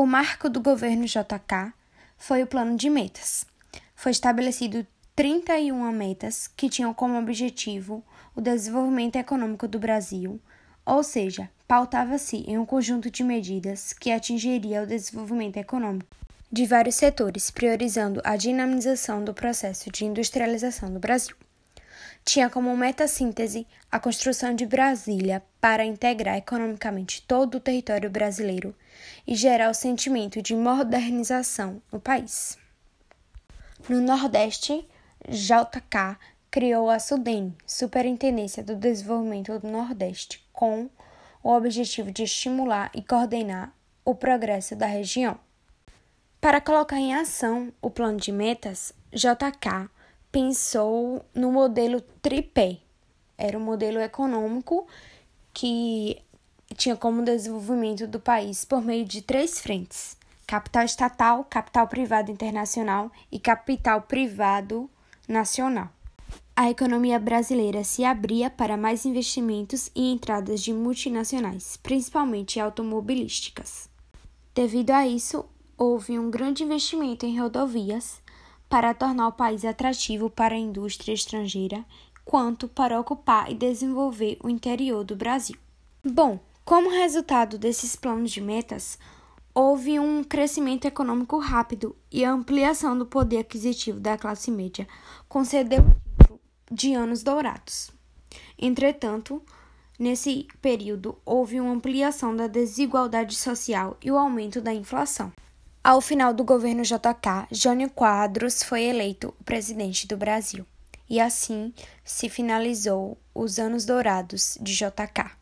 O marco do governo JK foi o plano de metas. Foi estabelecido 31 metas que tinham como objetivo o desenvolvimento econômico do Brasil, ou seja, pautava-se em um conjunto de medidas que atingiria o desenvolvimento econômico de vários setores, priorizando a dinamização do processo de industrialização do Brasil. Tinha como meta-síntese a construção de Brasília para integrar economicamente todo o território brasileiro e gerar o sentimento de modernização no país. No Nordeste, JK criou a SUDEN, Superintendência do Desenvolvimento do Nordeste, com o objetivo de estimular e coordenar o progresso da região. Para colocar em ação o plano de metas, JK pensou no modelo tripé. Era um modelo econômico que tinha como desenvolvimento do país por meio de três frentes: capital estatal, capital privado internacional e capital privado nacional. A economia brasileira se abria para mais investimentos e entradas de multinacionais, principalmente automobilísticas. Devido a isso, houve um grande investimento em rodovias para tornar o país atrativo para a indústria estrangeira, quanto para ocupar e desenvolver o interior do Brasil. Bom, como resultado desses planos de metas, houve um crescimento econômico rápido e a ampliação do poder aquisitivo da classe média concedeu o de anos dourados. Entretanto, nesse período houve uma ampliação da desigualdade social e o aumento da inflação. Ao final do governo JK, Jânio Quadros foi eleito presidente do Brasil. E assim se finalizou os anos dourados de JK.